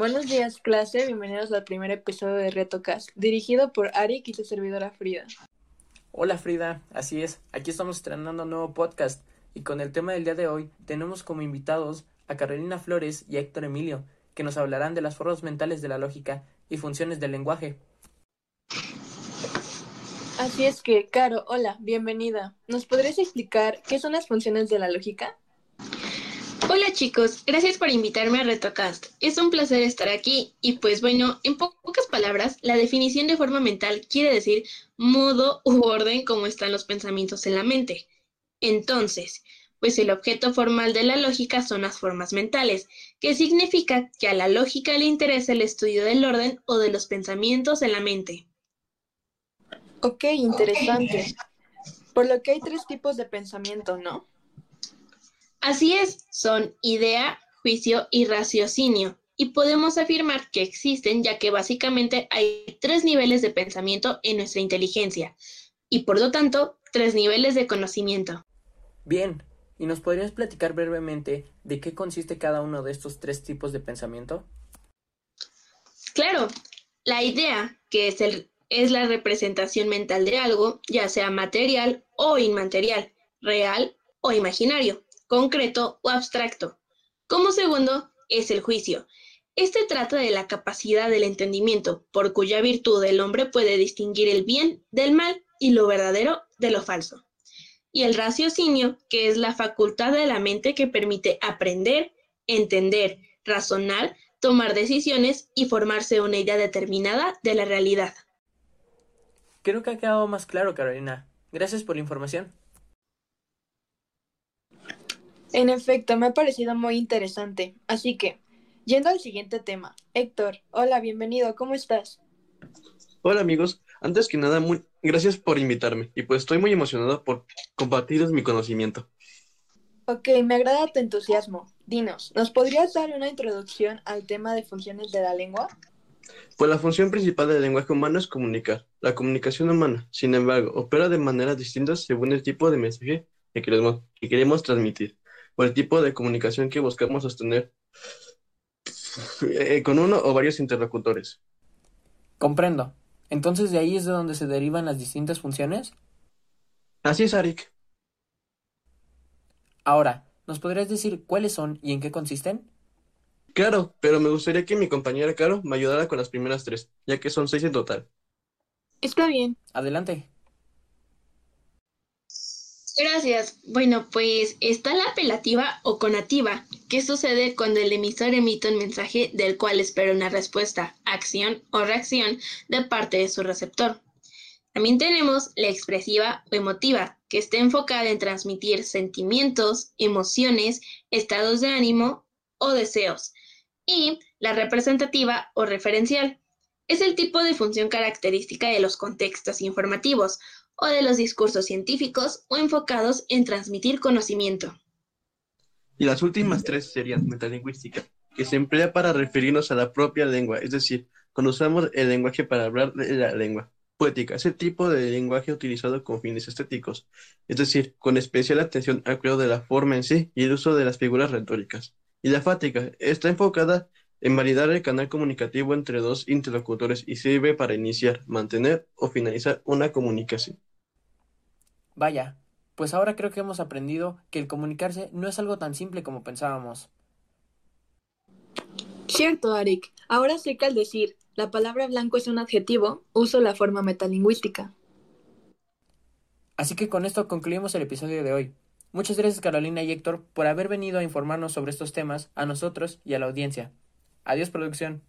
Buenos días, clase. Bienvenidos al primer episodio de RetoCast, dirigido por Arik y su servidora Frida. Hola Frida, así es, aquí estamos estrenando un nuevo podcast y con el tema del día de hoy tenemos como invitados a Carolina Flores y Héctor Emilio, que nos hablarán de las formas mentales de la lógica y funciones del lenguaje. Así es que, Caro, hola, bienvenida. ¿Nos podrías explicar qué son las funciones de la lógica? Hola chicos, gracias por invitarme a RetoCast. Es un placer estar aquí y pues bueno, en pocas palabras, la definición de forma mental quiere decir modo u orden como están los pensamientos en la mente. Entonces, pues el objeto formal de la lógica son las formas mentales, que significa que a la lógica le interesa el estudio del orden o de los pensamientos en la mente. Ok, interesante. Por lo que hay tres tipos de pensamiento, ¿no? Así es, son idea, juicio y raciocinio. Y podemos afirmar que existen ya que básicamente hay tres niveles de pensamiento en nuestra inteligencia y por lo tanto tres niveles de conocimiento. Bien, ¿y nos podrías platicar brevemente de qué consiste cada uno de estos tres tipos de pensamiento? Claro, la idea, que es, el, es la representación mental de algo, ya sea material o inmaterial, real o imaginario concreto o abstracto. Como segundo, es el juicio. Este trata de la capacidad del entendimiento, por cuya virtud el hombre puede distinguir el bien del mal y lo verdadero de lo falso. Y el raciocinio, que es la facultad de la mente que permite aprender, entender, razonar, tomar decisiones y formarse una idea determinada de la realidad. Creo que ha quedado más claro, Carolina. Gracias por la información. En efecto, me ha parecido muy interesante. Así que, yendo al siguiente tema. Héctor, hola, bienvenido, ¿cómo estás? Hola amigos, antes que nada, muy gracias por invitarme y pues estoy muy emocionado por compartirles mi conocimiento. Ok, me agrada tu entusiasmo. Dinos, ¿nos podrías dar una introducción al tema de funciones de la lengua? Pues la función principal del lenguaje humano es comunicar. La comunicación humana, sin embargo, opera de maneras distintas según el tipo de mensaje que queremos, que queremos transmitir o el tipo de comunicación que buscamos sostener eh, con uno o varios interlocutores. Comprendo. Entonces de ahí es de donde se derivan las distintas funciones. Así es, Arik. Ahora, ¿nos podrías decir cuáles son y en qué consisten? Claro, pero me gustaría que mi compañera Caro me ayudara con las primeras tres, ya que son seis en total. Está bien. Adelante. Gracias. Bueno, pues está la apelativa o conativa. ¿Qué sucede cuando el emisor emite un mensaje del cual espera una respuesta, acción o reacción de parte de su receptor? También tenemos la expresiva o emotiva, que está enfocada en transmitir sentimientos, emociones, estados de ánimo o deseos. Y la representativa o referencial. Es el tipo de función característica de los contextos informativos o de los discursos científicos o enfocados en transmitir conocimiento. Y las últimas tres serían metalingüística, que se emplea para referirnos a la propia lengua, es decir, cuando usamos el lenguaje para hablar de la lengua. Poética, ese tipo de lenguaje utilizado con fines estéticos, es decir, con especial atención al cuidado de la forma en sí y el uso de las figuras retóricas. Y la fática está enfocada en validar el canal comunicativo entre dos interlocutores y sirve para iniciar, mantener o finalizar una comunicación. Vaya, pues ahora creo que hemos aprendido que el comunicarse no es algo tan simple como pensábamos. Cierto, Arik. Ahora sé que al decir la palabra blanco es un adjetivo, uso la forma metalingüística. Así que con esto concluimos el episodio de hoy. Muchas gracias Carolina y Héctor por haber venido a informarnos sobre estos temas a nosotros y a la audiencia. Adiós producción.